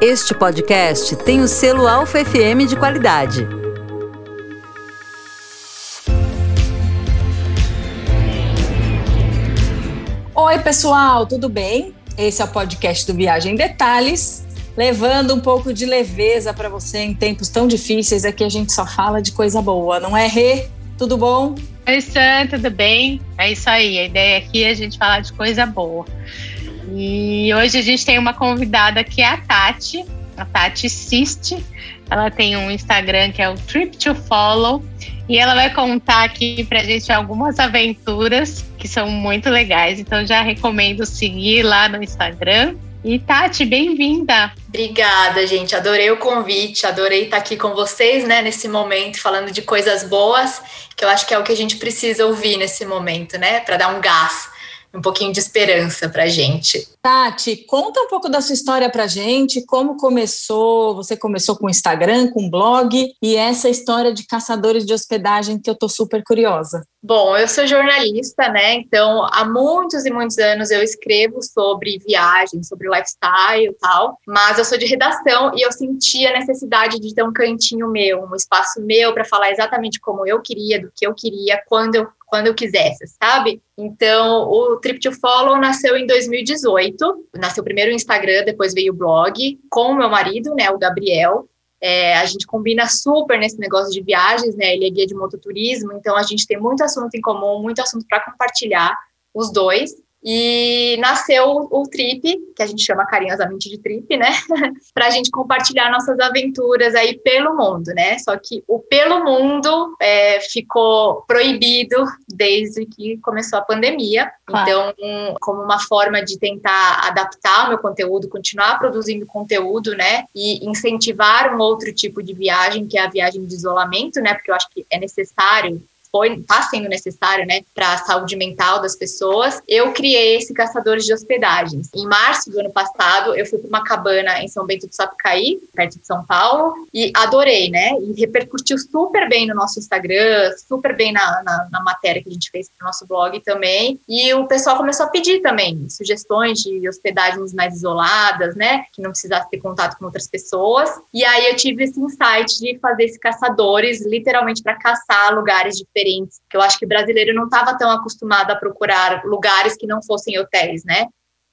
Este podcast tem o selo Alfa FM de qualidade. Oi, pessoal, tudo bem? Esse é o podcast do Viagem em Detalhes, levando um pouco de leveza para você em tempos tão difíceis. Aqui a gente só fala de coisa boa, não é, Rê? Tudo bom? Oi, Sam, tudo bem? É isso aí, a ideia aqui é a gente falar de coisa boa. E hoje a gente tem uma convidada que é a Tati, a Tati Siste. Ela tem um Instagram que é o Trip to Follow. E ela vai contar aqui pra gente algumas aventuras que são muito legais. Então já recomendo seguir lá no Instagram. E Tati, bem-vinda. Obrigada, gente. Adorei o convite, adorei estar aqui com vocês, né, nesse momento, falando de coisas boas, que eu acho que é o que a gente precisa ouvir nesse momento, né, para dar um gás um pouquinho de esperança para a gente. Tati, conta um pouco da sua história para gente, como começou, você começou com Instagram, com blog, e essa história de caçadores de hospedagem que eu tô super curiosa. Bom, eu sou jornalista, né? Então, há muitos e muitos anos eu escrevo sobre viagem, sobre lifestyle e tal, mas eu sou de redação e eu senti a necessidade de ter um cantinho meu, um espaço meu para falar exatamente como eu queria, do que eu queria, quando eu quando eu quisesse, sabe? Então, o Trip to Follow nasceu em 2018. Nasceu primeiro o Instagram, depois veio o blog, com o meu marido, né, o Gabriel. É, a gente combina super nesse negócio de viagens, né? Ele é guia de mototurismo, então a gente tem muito assunto em comum, muito assunto para compartilhar, os dois. E nasceu o Trip, que a gente chama carinhosamente de Trip, né? para a gente compartilhar nossas aventuras aí pelo mundo, né? Só que o pelo mundo é, ficou proibido desde que começou a pandemia. Claro. Então, como uma forma de tentar adaptar o meu conteúdo, continuar produzindo conteúdo, né? E incentivar um outro tipo de viagem, que é a viagem de isolamento, né? Porque eu acho que é necessário foi está sendo necessário, né, para a saúde mental das pessoas, eu criei esse caçadores de hospedagens. Em março do ano passado, eu fui para uma cabana em São Bento do Sapucaí, perto de São Paulo, e adorei, né? E repercutiu super bem no nosso Instagram, super bem na, na, na matéria que a gente fez para o nosso blog também. E o pessoal começou a pedir também sugestões de hospedagens mais isoladas, né? Que não precisasse ter contato com outras pessoas. E aí eu tive esse insight de fazer esse caçadores, literalmente para caçar lugares diferentes diferentes, que eu acho que brasileiro não estava tão acostumado a procurar lugares que não fossem hotéis, né?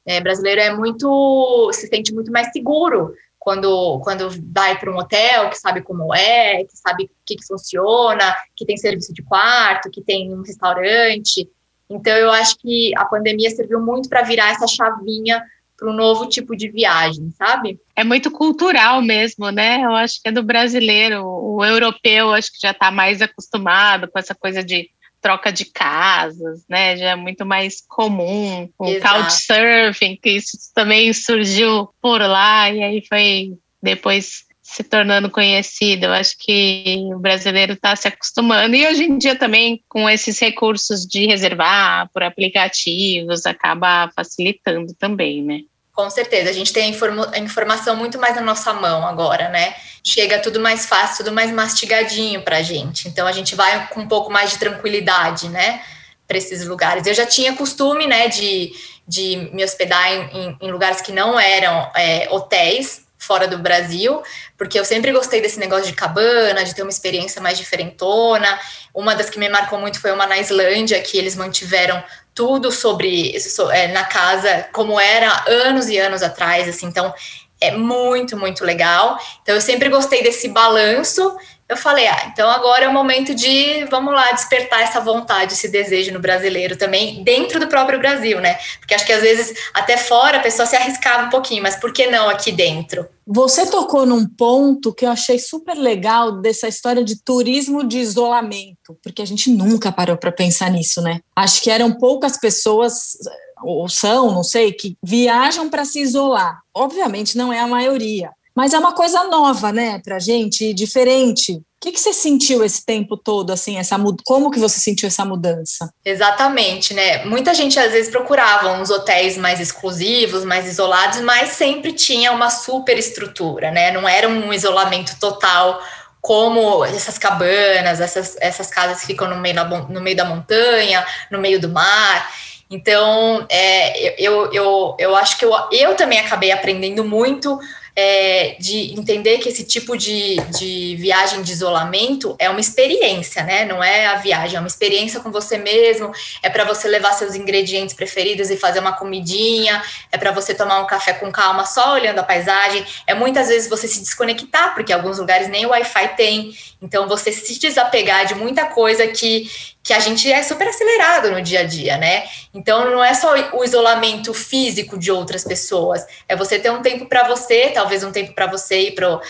É, brasileiro é muito, se sente muito mais seguro quando, quando vai para um hotel, que sabe como é, que sabe o que, que funciona, que tem serviço de quarto, que tem um restaurante. Então, eu acho que a pandemia serviu muito para virar essa chavinha para um novo tipo de viagem, sabe? É muito cultural mesmo, né? Eu acho que é do brasileiro. O europeu acho que já está mais acostumado com essa coisa de troca de casas, né? Já é muito mais comum. O Exato. couchsurfing, que isso também surgiu por lá e aí foi depois se tornando conhecido. Eu acho que o brasileiro está se acostumando. E hoje em dia também, com esses recursos de reservar por aplicativos, acaba facilitando também, né? Com certeza, a gente tem a informação muito mais na nossa mão agora, né? Chega tudo mais fácil, tudo mais mastigadinho para a gente. Então a gente vai com um pouco mais de tranquilidade, né? Para esses lugares. Eu já tinha costume, né, de, de me hospedar em, em lugares que não eram é, hotéis, fora do Brasil, porque eu sempre gostei desse negócio de cabana, de ter uma experiência mais diferentona. Uma das que me marcou muito foi uma na Islândia, que eles mantiveram tudo sobre é, na casa como era anos e anos atrás, assim, então é muito, muito legal. Então eu sempre gostei desse balanço eu falei, ah, então agora é o momento de, vamos lá, despertar essa vontade, esse desejo no brasileiro também, dentro do próprio Brasil, né? Porque acho que às vezes até fora a pessoa se arriscava um pouquinho, mas por que não aqui dentro? Você tocou num ponto que eu achei super legal dessa história de turismo de isolamento, porque a gente nunca parou para pensar nisso, né? Acho que eram poucas pessoas ou são, não sei, que viajam para se isolar. Obviamente não é a maioria, mas é uma coisa nova, né, para gente, diferente. O que, que você sentiu esse tempo todo, assim, essa como que você sentiu essa mudança? Exatamente, né? Muita gente às vezes procurava uns hotéis mais exclusivos, mais isolados, mas sempre tinha uma super estrutura, né? Não era um isolamento total como essas cabanas, essas, essas casas que ficam no meio, no meio da montanha, no meio do mar. Então, é, eu, eu, eu acho que eu, eu também acabei aprendendo muito é, de entender que esse tipo de, de viagem de isolamento é uma experiência, né? Não é a viagem, é uma experiência com você mesmo, é para você levar seus ingredientes preferidos e fazer uma comidinha, é para você tomar um café com calma só olhando a paisagem, é muitas vezes você se desconectar, porque alguns lugares nem o Wi-Fi tem, então você se desapegar de muita coisa que, que a gente é super acelerado no dia a dia, né? Então não é só o isolamento físico de outras pessoas, é você ter um tempo para você, talvez um tempo para você e para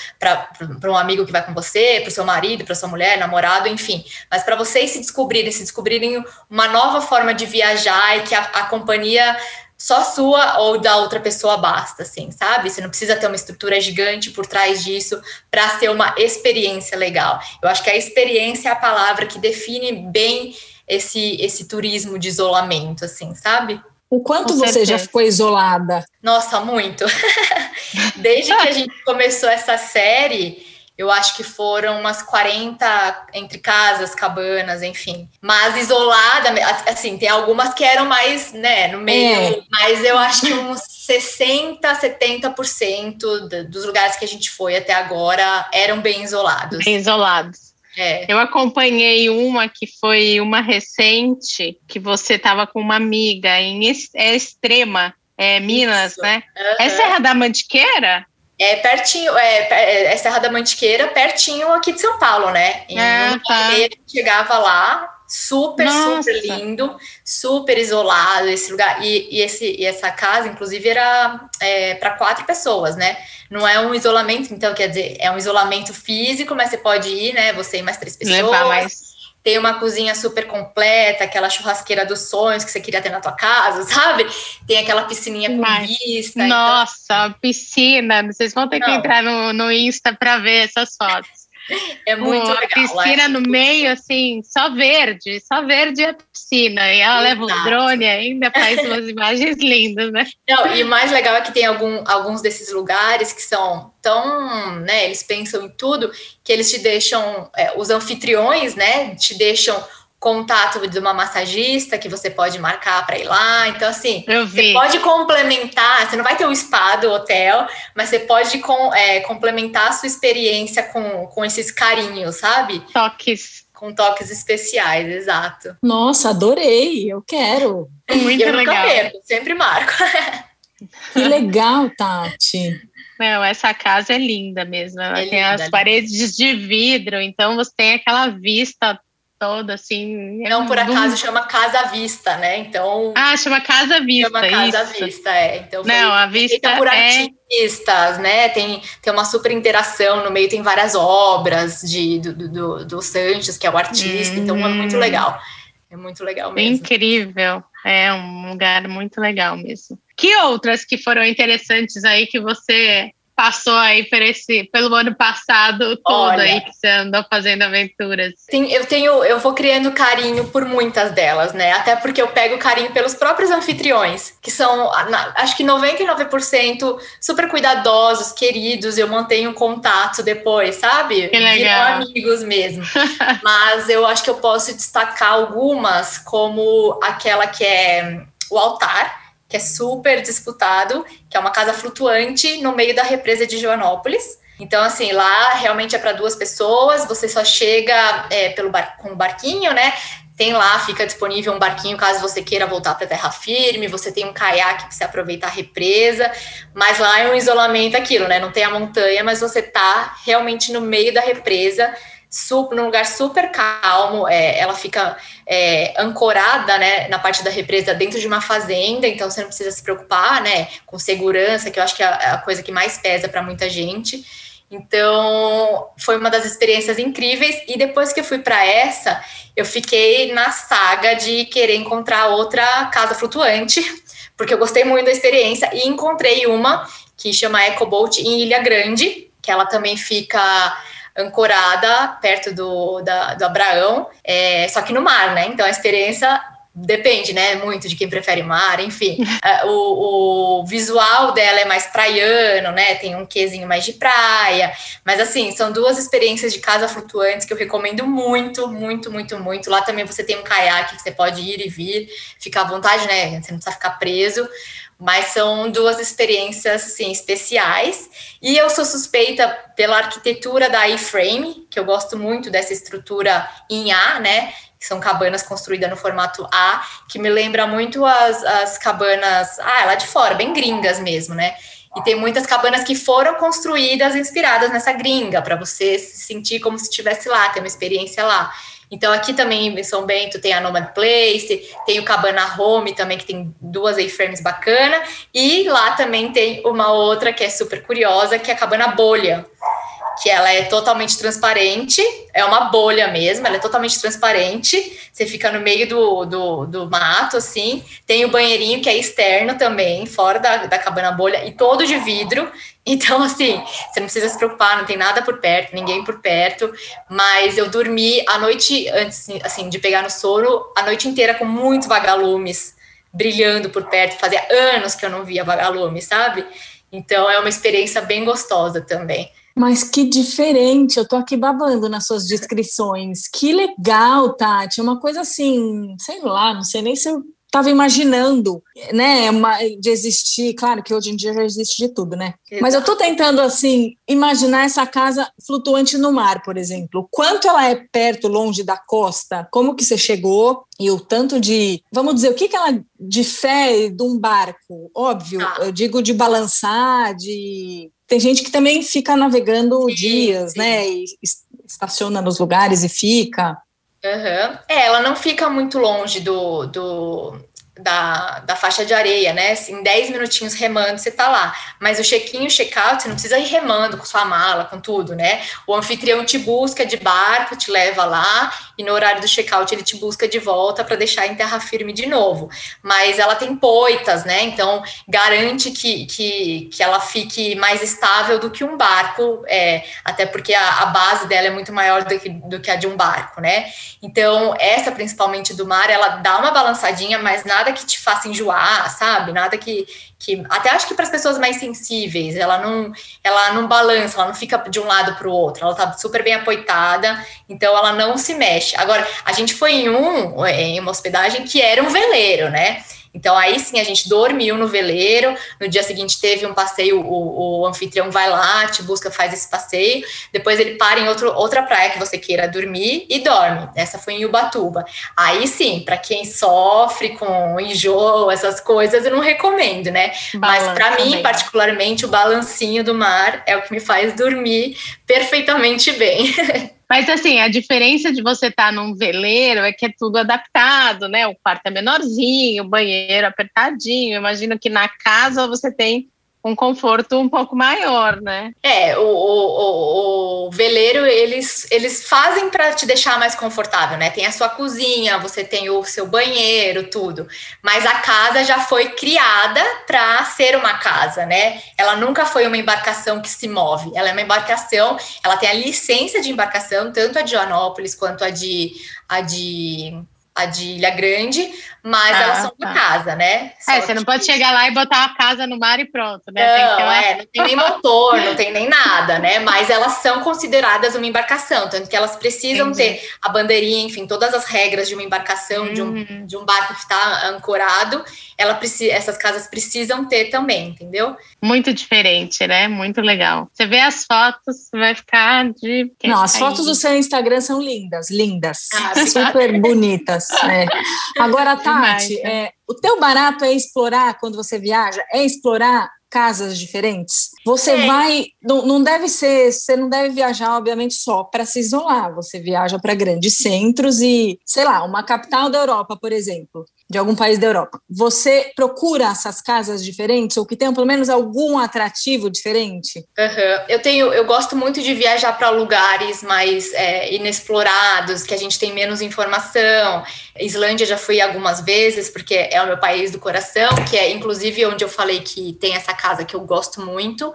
um amigo que vai com você, para o seu marido, para sua mulher, namorado, enfim. Mas para vocês se descobrirem, se descobrirem uma nova forma de viajar e que a, a companhia só sua ou da outra pessoa basta, assim, sabe? Você não precisa ter uma estrutura gigante por trás disso para ser uma experiência legal. Eu acho que a experiência é a palavra que define bem esse, esse turismo de isolamento, assim, sabe? O quanto Com você certeza. já ficou isolada? Nossa, muito. Desde que a gente começou essa série, eu acho que foram umas 40 entre casas, cabanas, enfim. Mas isolada, assim, tem algumas que eram mais, né, no meio, é. mas eu acho que uns 60, 70% dos lugares que a gente foi até agora eram bem isolados. Bem isolados. É. Eu acompanhei uma que foi uma recente, que você estava com uma amiga em é Extrema, é, Minas, Isso. né? Uhum. É Serra da Mantiqueira? É pertinho, é, é Serra da Mantiqueira, pertinho aqui de São Paulo, né? Em ah, tá. meia chegava lá, super, Nossa. super lindo, super isolado esse lugar. E, e, esse, e essa casa, inclusive, era é, para quatro pessoas, né? Não é um isolamento, então, quer dizer, é um isolamento físico, mas você pode ir, né? Você e mais três pessoas. Levar mais tem uma cozinha super completa, aquela churrasqueira dos sonhos que você queria ter na tua casa, sabe? Tem aquela piscininha com Mas, vista. Então nossa, então... piscina! Vocês vão ter Não. que entrar no, no Insta para ver essas fotos. É muito Uma legal. piscina é no meio, assim, só verde, só verde a piscina. E ela Exato. leva um drone ainda, faz umas imagens lindas, né? Não, e o mais legal é que tem algum, alguns desses lugares que são tão, né, eles pensam em tudo, que eles te deixam, é, os anfitriões, né, te deixam contato de uma massagista que você pode marcar para ir lá. Então, assim, você pode complementar, você não vai ter o spa do hotel, mas você pode com, é, complementar a sua experiência com, com esses carinhos, sabe? Toques. Com toques especiais, exato. Nossa, adorei, eu quero. Muito eu legal. Nunca perco, sempre marco. Que legal, Tati. Não, essa casa é linda mesmo. Ela é tem linda, as linda. paredes de vidro, então você tem aquela vista toda, assim. É Não por acaso chama Casa Vista, né? Então. Ah, chama Casa Vista. Chama Casa isso. Vista, é. Então Não, a vista por é... artistas, né? Tem, tem uma super interação no meio, tem várias obras de, do, do, do Sanches, que é o artista, hum. então é muito hum. legal. É muito legal mesmo. Incrível. É um lugar muito legal mesmo. Que outras que foram interessantes aí que você passou aí por esse, pelo ano passado todo Olha, aí que você andou fazendo aventuras? Tem, eu tenho, eu vou criando carinho por muitas delas, né? Até porque eu pego carinho pelos próprios anfitriões, que são, acho que 99% super cuidadosos, queridos, eu mantenho contato depois, sabe? Que legal. Viram amigos mesmo. Mas eu acho que eu posso destacar algumas, como aquela que é o altar, que é super disputado, que é uma casa flutuante no meio da represa de Joanópolis. Então, assim, lá realmente é para duas pessoas, você só chega é, pelo bar, com o barquinho, né? Tem lá, fica disponível um barquinho caso você queira voltar para terra firme, você tem um caiaque para você aproveitar a represa, mas lá é um isolamento aquilo, né? Não tem a montanha, mas você tá realmente no meio da represa super, num lugar super calmo, é, ela fica é, ancorada, né, na parte da represa dentro de uma fazenda, então você não precisa se preocupar, né, com segurança, que eu acho que é a, coisa que mais pesa para muita gente. Então, foi uma das experiências incríveis. E depois que eu fui para essa, eu fiquei na saga de querer encontrar outra casa flutuante, porque eu gostei muito da experiência e encontrei uma que chama EcoBoat em Ilha Grande, que ela também fica ancorada perto do, da, do Abraão, é, só que no mar, né? Então a experiência depende, né? Muito de quem prefere mar, enfim. É, o, o, visual dela é mais praiano, né? Tem um quezinho mais de praia. Mas assim, são duas experiências de casa flutuantes que eu recomendo muito, muito, muito, muito. Lá também você tem um caiaque que você pode ir e vir, ficar à vontade, né? Você não precisa ficar preso. Mas são duas experiências assim, especiais. E eu sou suspeita pela arquitetura da iframe, que eu gosto muito dessa estrutura em A, né? Que são cabanas construídas no formato A, que me lembra muito as, as cabanas, ah, lá de fora, bem gringas mesmo, né? E tem muitas cabanas que foram construídas inspiradas nessa gringa, para você se sentir como se estivesse lá, ter uma experiência lá. Então, aqui também em São Bento tem a Nomad Place, tem o Cabana Home também, que tem duas A-frames bacana, e lá também tem uma outra que é super curiosa, que é a Cabana Bolha, que ela é totalmente transparente, é uma bolha mesmo, ela é totalmente transparente, você fica no meio do, do, do mato, assim, tem o banheirinho que é externo também, fora da, da cabana bolha, e todo de vidro, então, assim, você não precisa se preocupar, não tem nada por perto, ninguém por perto, mas eu dormi a noite antes, assim, de pegar no sono, a noite inteira com muitos vagalumes brilhando por perto, fazia anos que eu não via vagalumes, sabe? Então, é uma experiência bem gostosa também. Mas que diferente, eu tô aqui babando nas suas descrições. Que legal, Tati. É uma coisa assim, sei lá, não sei nem se eu estava imaginando, né, de existir, claro que hoje em dia já existe de tudo, né? Exato. Mas eu estou tentando assim imaginar essa casa flutuante no mar, por exemplo. Quanto ela é perto, longe da costa? Como que você chegou? E o tanto de, vamos dizer, o que que ela de fé de um barco? Óbvio, ah. eu digo de balançar, de tem gente que também fica navegando sim, dias, sim. né? E estaciona nos lugares e fica. Uhum. É, ela não fica muito longe do, do, da, da faixa de areia, né? Em 10 minutinhos remando, você tá lá. Mas o check-in o check-out, você não precisa ir remando com sua mala, com tudo, né? O anfitrião te busca de barco, te leva lá, e no horário do check-out ele te busca de volta para deixar em terra firme de novo. Mas ela tem poitas, né? Então garante que, que, que ela fique mais estável do que um barco, é, até porque a, a base dela é muito maior do que, do que a de um barco, né? Então, essa principalmente do mar, ela dá uma balançadinha, mas nada nada que te faça enjoar, sabe? Nada que, que até acho que para as pessoas mais sensíveis, ela não, ela não balança, ela não fica de um lado para o outro, ela tá super bem apoitada, então ela não se mexe. Agora, a gente foi em um, em uma hospedagem que era um veleiro, né? Então, aí sim, a gente dormiu no veleiro. No dia seguinte, teve um passeio. O, o, anfitrião vai lá, te busca, faz esse passeio. Depois, ele para em outro, outra praia que você queira dormir e dorme. Essa foi em Ubatuba. Aí sim, para quem sofre com enjoo, essas coisas, eu não recomendo, né? Mas para mim, particularmente, o balancinho do mar é o que me faz dormir perfeitamente bem. Mas assim, a diferença de você estar tá num veleiro é que é tudo adaptado, né? O quarto é menorzinho, o banheiro apertadinho. Imagino que na casa você tem um conforto um pouco maior, né? É, o, o, o veleiro eles, eles fazem para te deixar mais confortável, né? Tem a sua cozinha, você tem o seu banheiro, tudo. Mas a casa já foi criada para ser uma casa, né? Ela nunca foi uma embarcação que se move. Ela é uma embarcação, ela tem a licença de embarcação, tanto a de Joanópolis quanto a de a de a de Ilha Grande, mas ah, elas são tá. uma casa, né? Só é, você não pode chegar lá e botar a casa no mar e pronto, né? Não, tem uma... é, não tem nem motor, não tem nem nada, né? Mas elas são consideradas uma embarcação, tanto que elas precisam Entendi. ter a bandeirinha, enfim, todas as regras de uma embarcação, uhum. de, um, uhum. de um barco que está ancorado, ela precisa, essas casas precisam ter também, entendeu? Muito diferente, né? Muito legal. Você vê as fotos, vai ficar de. Não, as fotos do seu Instagram são lindas, lindas, ah, super bonitas. É. Agora, É, o teu barato é explorar quando você viaja, é explorar casas diferentes. Você é. vai, não, não deve ser, você não deve viajar, obviamente, só para se isolar. Você viaja para grandes centros e, sei lá, uma capital da Europa, por exemplo de algum país da Europa, você procura essas casas diferentes ou que tenham pelo menos algum atrativo diferente? Uhum. Eu tenho, eu gosto muito de viajar para lugares mais é, inexplorados, que a gente tem menos informação. Islândia já fui algumas vezes porque é o meu país do coração, que é inclusive onde eu falei que tem essa casa que eu gosto muito.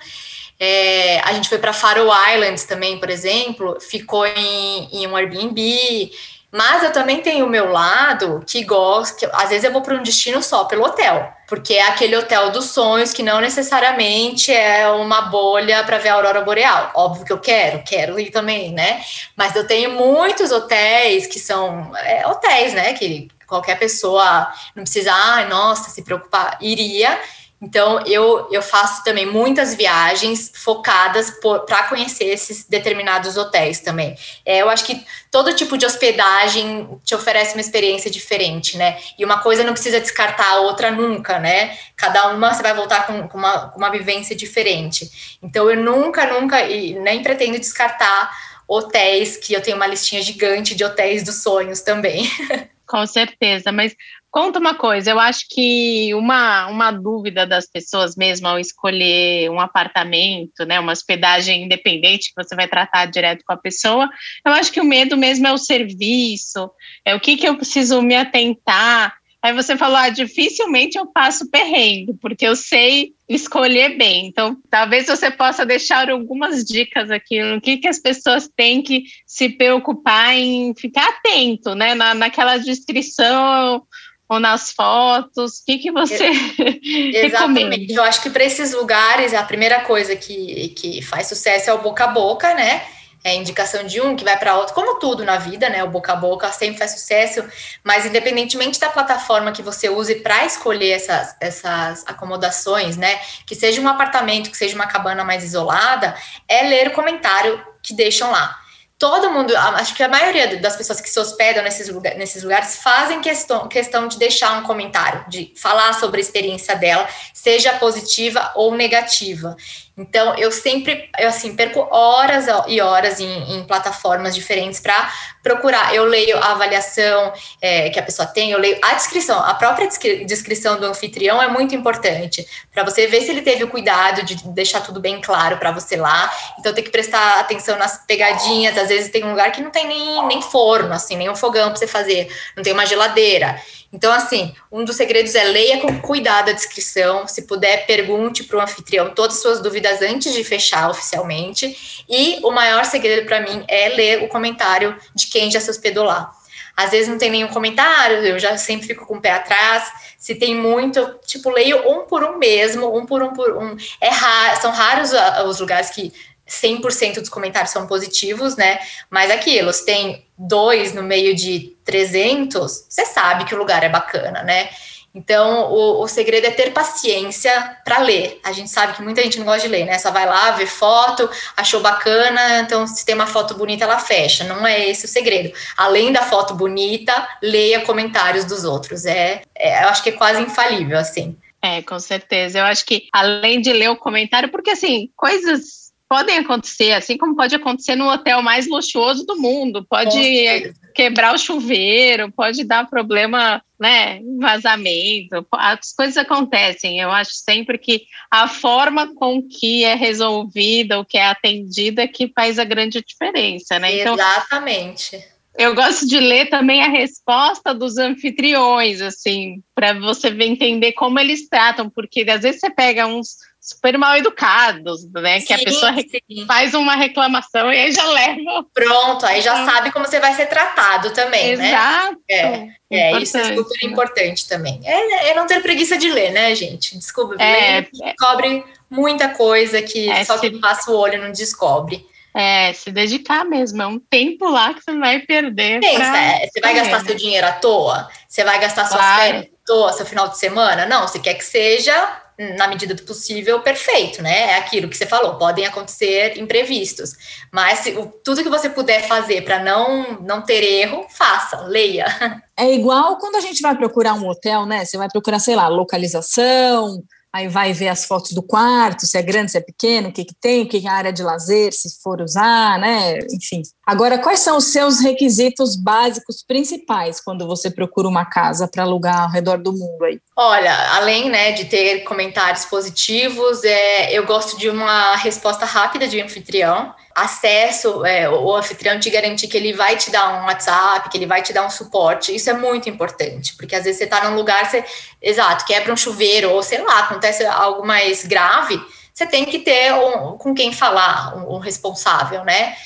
É, a gente foi para Faroe Islands também, por exemplo, ficou em, em um Airbnb. Mas eu também tenho o meu lado que gosto, que às vezes eu vou para um destino só pelo hotel, porque é aquele hotel dos sonhos que não necessariamente é uma bolha para ver a aurora boreal. Óbvio que eu quero, quero ir também, né? Mas eu tenho muitos hotéis que são é, hotéis, né? Que qualquer pessoa não precisa, ah, nossa, se preocupar, iria Então, eu, eu faço também muitas viagens focadas para conhecer esses determinados hotéis também. É, eu acho que todo tipo de hospedagem te oferece uma experiência diferente, né? E uma coisa não precisa descartar a outra nunca, né? Cada uma você vai voltar com, com, uma, com uma vivência diferente. Então, eu nunca, nunca, e nem pretendo descartar hotéis, que eu tenho uma listinha gigante de hotéis dos sonhos também. Com certeza, mas Conta uma coisa, eu acho que uma, uma dúvida das pessoas mesmo ao escolher um apartamento, né, uma hospedagem independente que você vai tratar direto com a pessoa, eu acho que o medo mesmo é o serviço, é o que, que eu preciso me atentar. Aí você falou, ah, dificilmente eu passo perrengue, porque eu sei escolher bem. Então, talvez você possa deixar algumas dicas aqui no que, que as pessoas têm que se preocupar em ficar atento, né, na, naquela descrição ou nas fotos? O que, que você Exatamente. Eu acho que para esses lugares, a primeira coisa que, que faz sucesso é o boca a boca, né? É indicação de um que vai para outro, como tudo na vida, né? O boca a boca sempre faz sucesso, mas independentemente da plataforma que você use para escolher essas, essas acomodações, né? Que seja um apartamento, que seja uma cabana mais isolada, é ler o comentário que deixam lá todo mundo, acho que a maioria das pessoas que se hospedam nesses, lugar, nesses lugares fazem questão, questão de deixar um comentário, de falar sobre a experiência dela, seja positiva ou negativa. Então, eu sempre, eu assim, perco horas e horas em, em plataformas diferentes para procurar. Eu leio a avaliação é, que a pessoa tem, eu leio a descrição. A própria descrição do anfitrião é muito importante para você ver se ele teve o cuidado de deixar tudo bem claro para você lá. Então, tem que prestar atenção nas pegadinhas. Às vezes, tem um lugar que não tem nem, nem forno, assim, nem um fogão para você fazer, não tem uma geladeira. Então, assim, um dos segredos é leia com cuidado a descrição. Se puder, pergunte para o anfitrião todas as suas dúvidas antes de fechar oficialmente. E o maior segredo para mim é ler o comentário de quem já se hospedou lá. Às vezes não tem nenhum comentário, eu já sempre fico com o pé atrás. Se tem muito, tipo, leio um por um mesmo, um por um por um. É raro, são raros os lugares que 100% dos comentários são positivos, né? Mas aquilo, se tem dois no meio de 300, você sabe que o lugar é bacana, né? Então, o, o segredo é ter paciência para ler. A gente sabe que muita gente não gosta de ler, né? Só vai lá, vê foto, achou bacana, então se tem uma foto bonita, ela fecha. Não é esse o segredo. Além da foto bonita, leia comentários dos outros. É, é eu acho que é quase infalível, assim. É, com certeza. Eu acho que além de ler o comentário, porque assim, coisas podem acontecer, assim como pode acontecer no hotel mais luxuoso do mundo, pode quebrar o chuveiro, pode dar problema, né, vazamento, as coisas acontecem. Eu acho sempre que a forma com que é resolvida, o que é atendida, é que faz a grande diferença, né? Então, Exatamente. Eu gosto de ler também a resposta dos anfitriões, assim, para você entender como eles tratam, porque às vezes você pega uns super mal educados, né? Sim, que a pessoa sim. faz uma reclamação e aí já leva. Pronto, aí já então, sabe como você vai ser tratado também, exato, né? Exato. É, é isso é super importante também. É, é, não ter preguiça de ler, né, gente? Desculpa, é, descobre muita coisa que é, só quem passa o olho não descobre. É, se dedicar mesmo, é um tempo lá que você vai perder. Pensa, pra... é, você vai gastar seu dinheiro à toa? Você vai gastar suas claro. férias à toa, seu final de semana? Não, você quer que seja na medida do possível, perfeito, né? É aquilo que você falou, podem acontecer imprevistos. Mas se, tudo que você puder fazer para não, não ter erro, faça, leia. É igual quando a gente vai procurar um hotel, né? Você vai procurar, sei lá, localização, aí vai ver as fotos do quarto, se é grande, se é pequeno, o que, que tem, o que é a área de lazer, se for usar, né? Enfim. Agora, quais são os seus requisitos básicos principais quando você procura uma casa para alugar ao redor do mundo aí? Olha, além né, de ter comentários positivos, é, eu gosto de uma resposta rápida de anfitrião acesso, é, o anfitrião te garantir que ele vai te dar um WhatsApp, que ele vai te dar um suporte, isso é muito importante, porque às vezes você está num lugar, você, exato, quebra um chuveiro, ou sei lá, acontece algo mais grave, você tem que ter um, com quem falar, um, um responsável, né?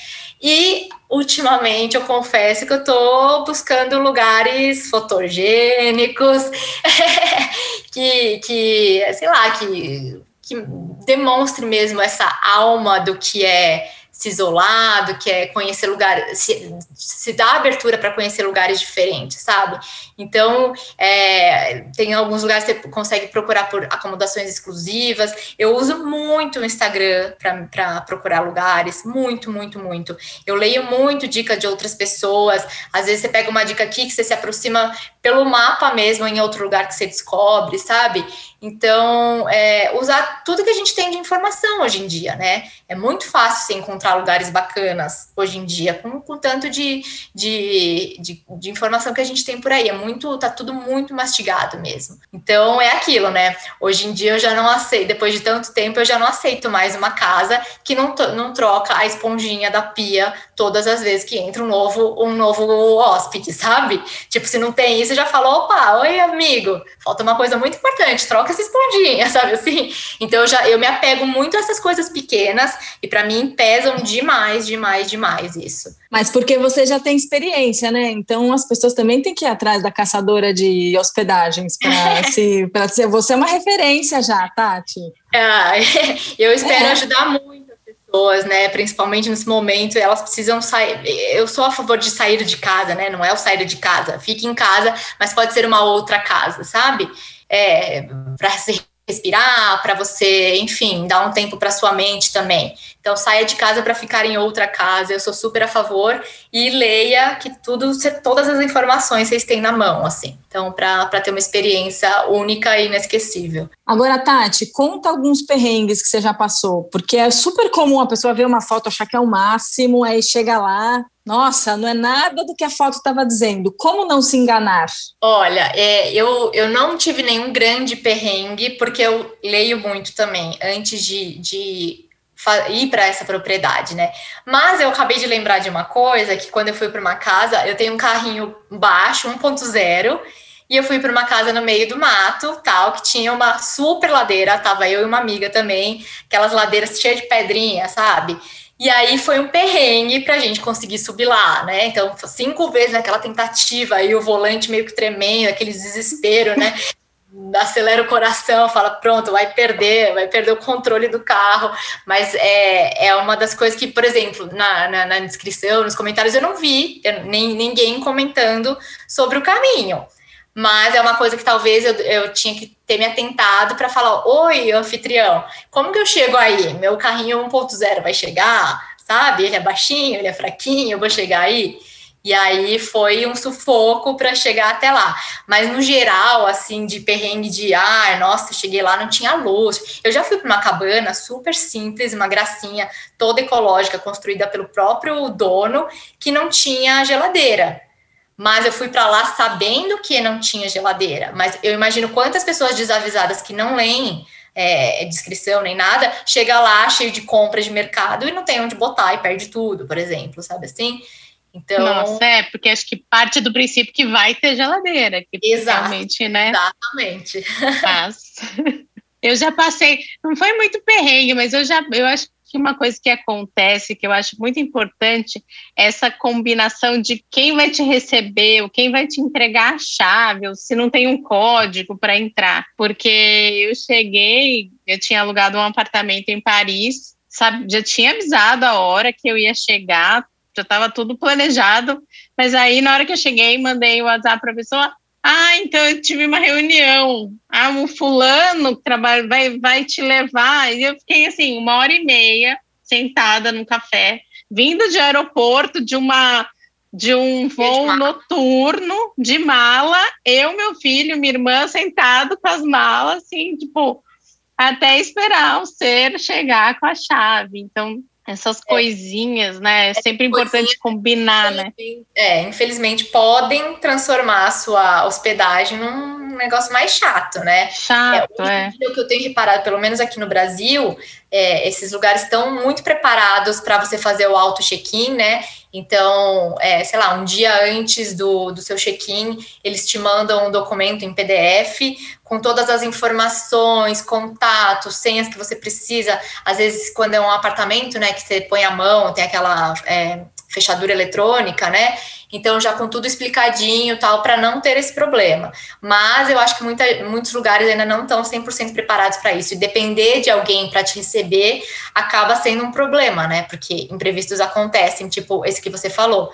E ultimamente eu confesso que eu estou buscando lugares fotogênicos que, que, sei lá, que, que demonstre mesmo essa alma do que é se isolar, do que é conhecer lugares, se, se dá abertura para conhecer lugares diferentes, sabe? Então, é, tem alguns lugares que você consegue procurar por acomodações exclusivas. Eu uso muito o Instagram para procurar lugares, muito, muito, muito. Eu leio muito dica de outras pessoas. Às vezes você pega uma dica aqui que você se aproxima pelo mapa mesmo em outro lugar que você descobre, sabe? Então, é, usar tudo que a gente tem de informação hoje em dia, né? É muito fácil você encontrar lugares bacanas hoje em dia, com, com tanto de, de, de, de, informação que a gente tem por aí. É muito, tá tudo muito mastigado mesmo. Então, é aquilo, né? Hoje em dia eu já não aceito, depois de tanto tempo, eu já não aceito mais uma casa que não, não troca a esponjinha da pia todas as vezes que entra um novo, um novo hóspede, sabe? Tipo, se não tem isso, já falou, opa, oi, amigo, falta uma coisa muito importante, troca essa esponjinha, sabe assim? Então eu já eu me apego muito a essas coisas pequenas e para mim pesam demais, demais, demais isso. Mas porque você já tem experiência, né? Então as pessoas também têm que ir atrás da caçadora de hospedagens para se para ser você é uma referência já, Tati. Ah, eu espero é. ajudar muito pessoas, né? Principalmente nesse momento, elas precisam sair. Eu sou a favor de sair de casa, né? Não é o sair de casa, fique em casa, mas pode ser uma outra casa, sabe? É, para se respirar, para você, enfim, dar um tempo para sua mente também. Então saia de casa para ficar em outra casa. Eu sou super a favor e leia que tudo, todas as informações vocês têm na mão, assim. Então para ter uma experiência única e inesquecível. Agora, Tati, conta alguns perrengues que você já passou, porque é super comum a pessoa ver uma foto achar que é o máximo, aí chega lá, nossa, não é nada do que a foto estava dizendo. Como não se enganar? Olha, é, eu, eu não tive nenhum grande perrengue, porque eu leio muito também antes de, de ir para essa propriedade, né? Mas eu acabei de lembrar de uma coisa que quando eu fui para uma casa, eu tenho um carrinho baixo, 1.0, e eu fui para uma casa no meio do mato, tal, que tinha uma super ladeira, tava eu e uma amiga também, aquelas ladeiras cheias de pedrinha, sabe? E aí foi um perrengue para a gente conseguir subir lá, né? Então, cinco vezes naquela tentativa, aí o volante meio que tremendo, aquele desespero, né? acelera o coração, fala, pronto, vai perder, vai perder o controle do carro. Mas é, é uma das coisas que, por exemplo, na, na, na descrição, nos comentários, eu não vi eu, nem ninguém comentando sobre o caminho. Mas é uma coisa que talvez eu, eu tinha que ter me atentado para falar: Oi, anfitrião, como que eu chego aí? Meu carrinho 1.0 vai chegar? Sabe? Ele é baixinho, ele é fraquinho, eu vou chegar aí? E aí foi um sufoco para chegar até lá. Mas no geral, assim, de perrengue de, ah, nossa, cheguei lá, não tinha luz. Eu já fui para uma cabana super simples, uma gracinha, toda ecológica, construída pelo próprio dono, que não tinha geladeira. Mas eu fui para lá sabendo que não tinha geladeira. Mas eu imagino quantas pessoas desavisadas que não leem é, descrição nem nada, chega lá cheio de compras de mercado e não tem onde botar e perde tudo, por exemplo, sabe assim? Então, Nossa, é, porque acho que parte do princípio que vai ter geladeira, que Exato, realmente, né? Exatamente. Mas eu já passei, não foi muito perrengue, mas eu já, eu acho que uma coisa que acontece, que eu acho muito importante, é essa combinação de quem vai te receber, ou quem vai te entregar a chave, ou se não tem um código para entrar. Porque eu cheguei, eu tinha alugado um apartamento em Paris, sabe, já tinha avisado a hora que eu ia chegar, já estava tudo planejado. Mas aí, na hora que eu cheguei, mandei o WhatsApp para a pessoa. Ah, então eu tive uma reunião. Ah, um fulano que trabalha vai, vai te levar. E eu fiquei assim, uma hora e meia sentada no café, vindo de aeroporto de uma de um voo de noturno de mala, eu, meu filho, minha irmã sentado com as malas, assim, tipo, até esperar o ser chegar com a chave. Então, essas é. coisinhas, né? É sempre importante combinar, né? É, infelizmente podem transformar a sua hospedagem num negócio mais chato, né? Chato, é. é. O que eu tenho reparado, pelo menos aqui no Brasil, é, esses lugares estão muito preparados para você fazer o auto check-in, né? Então, é, sei lá, um dia antes do, do seu check-in, eles te mandam um documento em PDF com todas as informações, contatos, senhas que você precisa. Às vezes, quando é um apartamento, né, que você põe a mão, tem aquela é, fechadura eletrônica, né? então já com tudo explicadinho tal, para não ter esse problema. Mas eu acho que muita, muitos lugares ainda não estão 100% preparados para isso. E depender de alguém para te receber acaba sendo um problema, né? Porque imprevistos acontecem, tipo esse que você falou.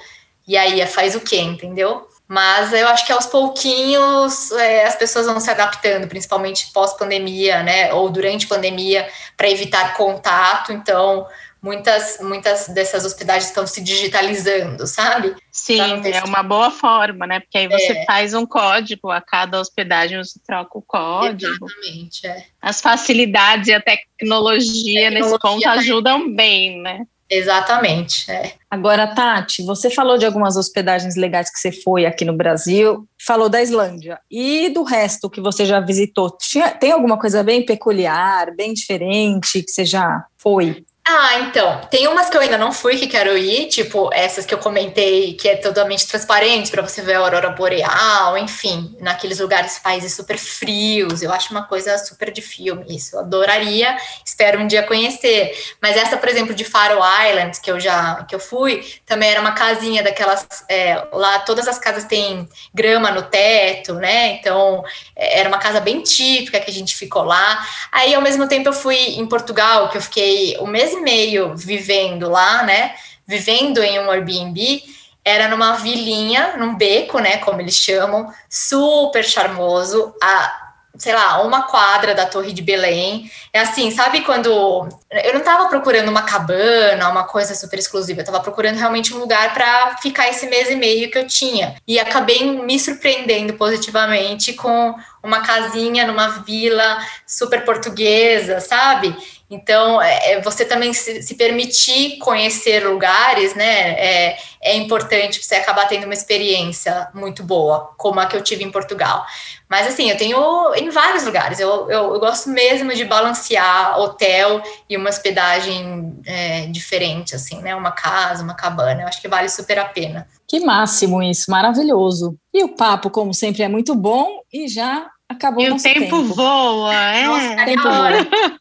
E aí faz o quê, entendeu? Mas eu acho que aos pouquinhos é, as pessoas vão se adaptando, principalmente pós-pandemia, né? Ou durante pandemia, para evitar contato. Então, muitas, muitas dessas hospedagens estão se digitalizando, sabe? Sim, é uma boa forma, né? Porque aí você é. faz um código, a cada hospedagem você troca o código. Exatamente, é. As facilidades e a tecnologia, tecnologia nesse ponto tá ajudam bem, né? Exatamente. É. Agora, Tati, você falou de algumas hospedagens legais que você foi aqui no Brasil, falou da Islândia. E do resto que você já visitou? Tinha, tem alguma coisa bem peculiar, bem diferente que você já foi? Ah, então, tem umas que eu ainda não fui que quero ir, tipo essas que eu comentei, que é totalmente transparente para você ver a aurora boreal, enfim, naqueles lugares, países super frios. Eu acho uma coisa super de filme isso. Eu adoraria, espero um dia conhecer. Mas essa, por exemplo, de Faroe Islands, que eu já que eu fui, também era uma casinha daquelas é, lá todas as casas têm grama no teto, né? Então, é, era uma casa bem típica que a gente ficou lá. Aí, ao mesmo tempo, eu fui em Portugal, que eu fiquei o mês mês e meio vivendo lá, né? Vivendo em um Airbnb, era numa vilinha, num beco, né? Como eles chamam, super charmoso. A, sei lá, uma quadra da Torre de Belém. É assim, sabe quando. Eu não estava procurando uma cabana, uma coisa super exclusiva, eu estava procurando realmente um lugar para ficar esse mês e meio que eu tinha. E acabei me surpreendendo positivamente com uma casinha numa vila super portuguesa, sabe? Então, é, é, você também se, se, permitir conhecer lugares, né? É, é importante você acabar tendo uma experiência muito boa, como a que eu tive em Portugal. Mas, assim, eu tenho em vários lugares. Eu, eu, eu gosto mesmo de balancear hotel e uma hospedagem é, diferente, assim, né? Uma casa, uma cabana. Eu acho que vale super a pena. Que máximo isso, maravilhoso. E o papo, como sempre, é muito bom e já acabou e o tempo, tempo, voa, é. Nossa, tempo voa.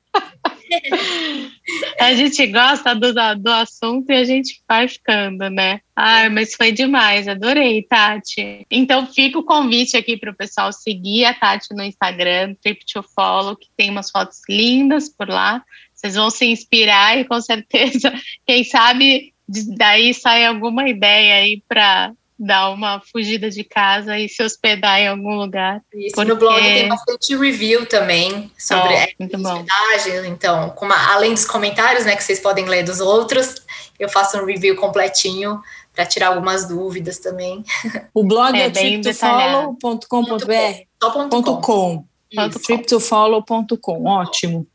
a gente gosta do, do assunto e a gente vai ficando, né? Ai, mas foi demais, adorei, Tati. Então fica o convite aqui para o pessoal seguir a Tati no Instagram, Trip to Follow, que tem umas fotos lindas por lá. Vocês vão se inspirar e com certeza, quem sabe daí sai alguma ideia aí para dar uma fugida de casa e se hospedar em algum lugar. Isso, porque... no blog tem bastante review também sobre oh, hospedagens, então, uma, além dos comentários, né, que vocês podem ler dos outros, eu faço um review completinho para tirar algumas dúvidas também. O blog é, é triptofollow.com.br .com. triptofollow.com, ótimo.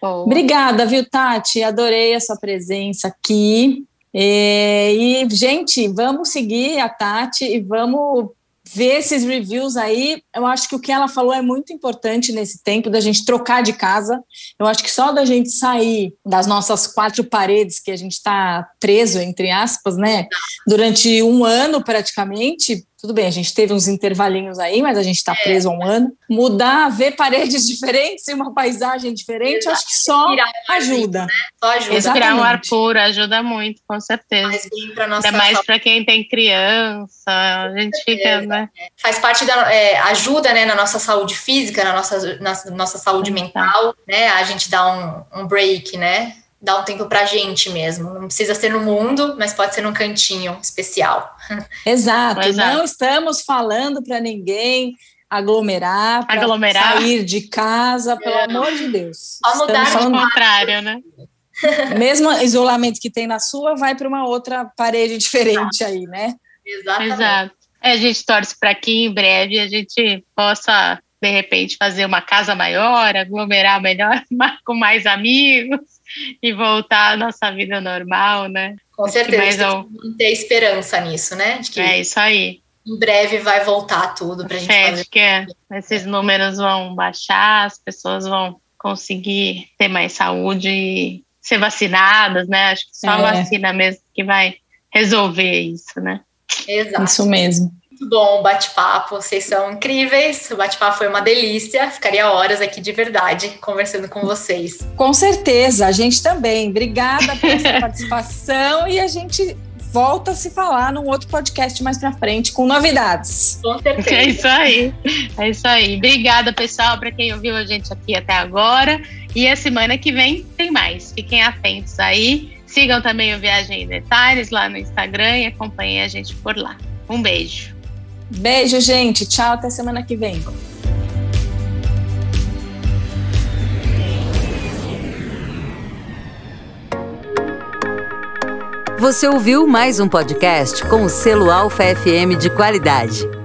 Oh. Obrigada, viu, Tati? Adorei a sua presença aqui. É, e, gente, vamos seguir a Tati e vamos ver esses reviews aí. Eu acho que o que ela falou é muito importante nesse tempo da gente trocar de casa. Eu acho que só da gente sair das nossas quatro paredes que a gente está preso, entre aspas, né? Durante um ano praticamente, tudo bem, a gente teve uns intervalinhos aí, mas a gente está é. preso há um ano. Mudar, ver paredes diferentes e uma paisagem diferente, Exato. acho que só ajuda. Né? Só ajuda. Criar um ar puro ajuda muito, com certeza. Faz bem para nossa Ainda mais para quem tem criança, a gente fica, né? Faz parte da é, ajuda, né, na nossa saúde física, na nossa, na nossa saúde mental, né? A gente dá um, um break, né? Dar um tempo pra gente mesmo. Não precisa ser no mundo, mas pode ser num cantinho especial. Exato. Exato. Não estamos falando para ninguém aglomerar, aglomerar, sair de casa, pelo é. amor de Deus. Só mudar de contrário, né? Mesmo isolamento que tem na sua, vai para uma outra parede diferente Exato. aí, né? Exatamente. Exato. É, a gente torce para que em breve a gente possa, de repente, fazer uma casa maior, aglomerar melhor, com mais amigos e voltar à nossa vida normal, né? Com Acho certeza, a gente ter esperança nisso, né? De que é isso aí. Em breve vai voltar tudo para a gente é, fazer. que é. esses números vão baixar, as pessoas vão conseguir ter mais saúde e ser vacinadas, né? Acho que só é. a vacina mesmo que vai resolver isso, né? Exato. Isso mesmo muito bom o bate-papo, vocês são incríveis. O bate-papo foi uma delícia. Ficaria horas aqui de verdade conversando com vocês. Com certeza, a gente também. Obrigada pela sua participação e a gente volta a se falar num outro podcast mais pra frente com novidades. Com certeza. É isso aí. É isso aí. Obrigada, pessoal, para quem ouviu a gente aqui até agora. E a semana que vem tem mais. Fiquem atentos aí. Sigam também o Viagem em Detalhes lá no Instagram e acompanhem a gente por lá. Um beijo. Beijo, gente. Tchau, até semana que vem. Você ouviu mais um podcast com o selo Alfa FM de qualidade.